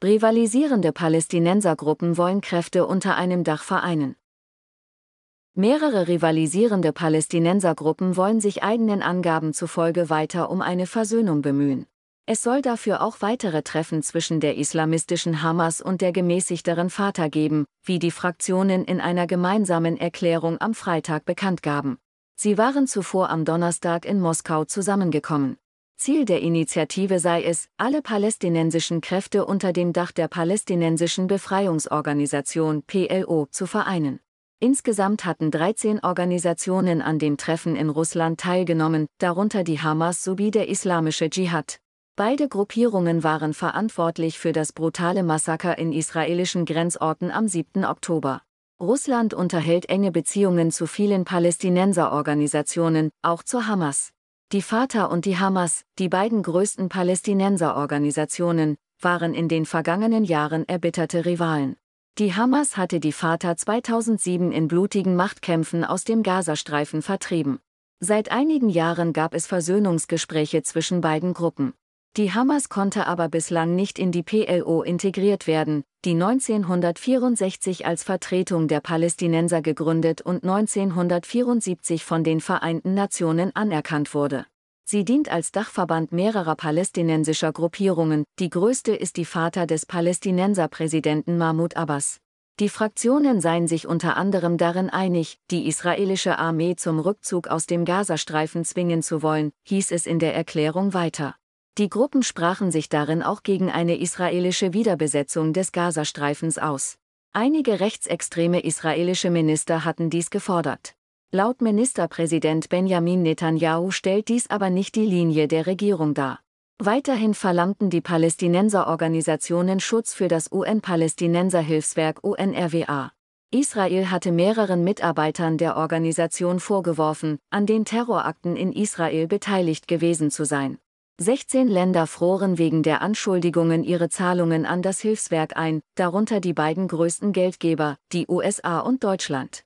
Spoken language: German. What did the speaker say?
Rivalisierende Palästinensergruppen wollen Kräfte unter einem Dach vereinen. Mehrere rivalisierende Palästinensergruppen wollen sich eigenen Angaben zufolge weiter um eine Versöhnung bemühen. Es soll dafür auch weitere Treffen zwischen der islamistischen Hamas und der gemäßigteren Fatah geben, wie die Fraktionen in einer gemeinsamen Erklärung am Freitag bekannt gaben. Sie waren zuvor am Donnerstag in Moskau zusammengekommen. Ziel der Initiative sei es, alle palästinensischen Kräfte unter dem Dach der Palästinensischen Befreiungsorganisation PLO zu vereinen. Insgesamt hatten 13 Organisationen an dem Treffen in Russland teilgenommen, darunter die Hamas sowie der Islamische Dschihad. Beide Gruppierungen waren verantwortlich für das brutale Massaker in israelischen Grenzorten am 7. Oktober. Russland unterhält enge Beziehungen zu vielen Palästinenserorganisationen, auch zur Hamas. Die Fatah und die Hamas, die beiden größten Palästinenserorganisationen, waren in den vergangenen Jahren erbitterte Rivalen. Die Hamas hatte die Fatah 2007 in blutigen Machtkämpfen aus dem Gazastreifen vertrieben. Seit einigen Jahren gab es Versöhnungsgespräche zwischen beiden Gruppen. Die Hamas konnte aber bislang nicht in die PLO integriert werden, die 1964 als Vertretung der Palästinenser gegründet und 1974 von den Vereinten Nationen anerkannt wurde. Sie dient als Dachverband mehrerer palästinensischer Gruppierungen, die größte ist die Vater des Palästinenserpräsidenten Mahmoud Abbas. Die Fraktionen seien sich unter anderem darin einig, die israelische Armee zum Rückzug aus dem Gazastreifen zwingen zu wollen, hieß es in der Erklärung weiter. Die Gruppen sprachen sich darin auch gegen eine israelische Wiederbesetzung des Gazastreifens aus. Einige rechtsextreme israelische Minister hatten dies gefordert. Laut Ministerpräsident Benjamin Netanyahu stellt dies aber nicht die Linie der Regierung dar. Weiterhin verlangten die Palästinenserorganisationen Schutz für das UN-Palästinenser-Hilfswerk UNRWA. Israel hatte mehreren Mitarbeitern der Organisation vorgeworfen, an den Terrorakten in Israel beteiligt gewesen zu sein. 16 Länder froren wegen der Anschuldigungen ihre Zahlungen an das Hilfswerk ein, darunter die beiden größten Geldgeber, die USA und Deutschland.